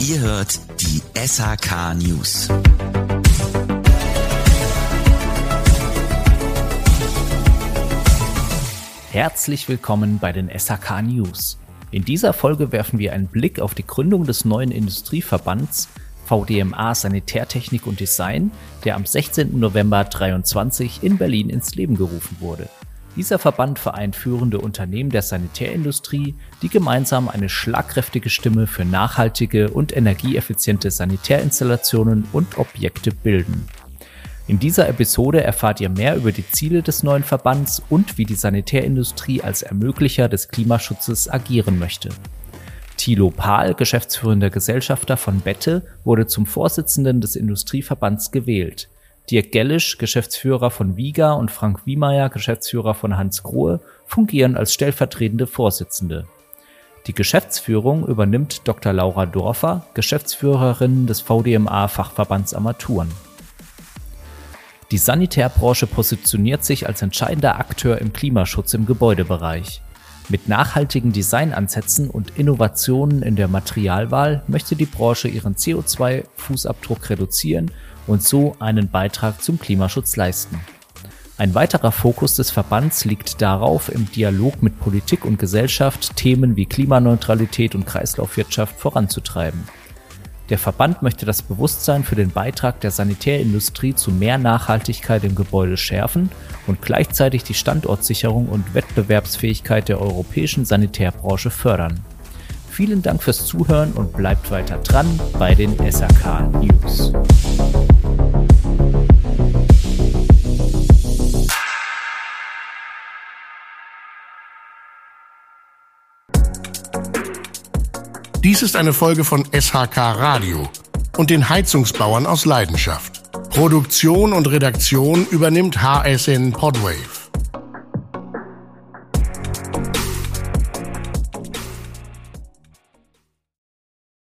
Ihr hört die SHK News. Herzlich willkommen bei den SHK News. In dieser Folge werfen wir einen Blick auf die Gründung des neuen Industrieverbands VDMA Sanitärtechnik und Design, der am 16. November 2023 in Berlin ins Leben gerufen wurde. Dieser Verband vereint führende Unternehmen der Sanitärindustrie, die gemeinsam eine schlagkräftige Stimme für nachhaltige und energieeffiziente Sanitärinstallationen und Objekte bilden. In dieser Episode erfahrt ihr mehr über die Ziele des neuen Verbands und wie die Sanitärindustrie als Ermöglicher des Klimaschutzes agieren möchte. Thilo Pahl, geschäftsführender Gesellschafter von Bette, wurde zum Vorsitzenden des Industrieverbands gewählt. Dirk Gellisch, Geschäftsführer von Viga und Frank Wiemeyer, Geschäftsführer von Hans Grohe, fungieren als stellvertretende Vorsitzende. Die Geschäftsführung übernimmt Dr. Laura Dorfer, Geschäftsführerin des VDMA Fachverbands Armaturen. Die Sanitärbranche positioniert sich als entscheidender Akteur im Klimaschutz im Gebäudebereich. Mit nachhaltigen Designansätzen und Innovationen in der Materialwahl möchte die Branche ihren CO2-Fußabdruck reduzieren und so einen Beitrag zum Klimaschutz leisten. Ein weiterer Fokus des Verbands liegt darauf, im Dialog mit Politik und Gesellschaft Themen wie Klimaneutralität und Kreislaufwirtschaft voranzutreiben. Der Verband möchte das Bewusstsein für den Beitrag der Sanitärindustrie zu mehr Nachhaltigkeit im Gebäude schärfen und gleichzeitig die Standortsicherung und Wettbewerbsfähigkeit der europäischen Sanitärbranche fördern. Vielen Dank fürs Zuhören und bleibt weiter dran bei den SAK News. Dies ist eine Folge von SHK Radio und den Heizungsbauern aus Leidenschaft. Produktion und Redaktion übernimmt HSN Podwave.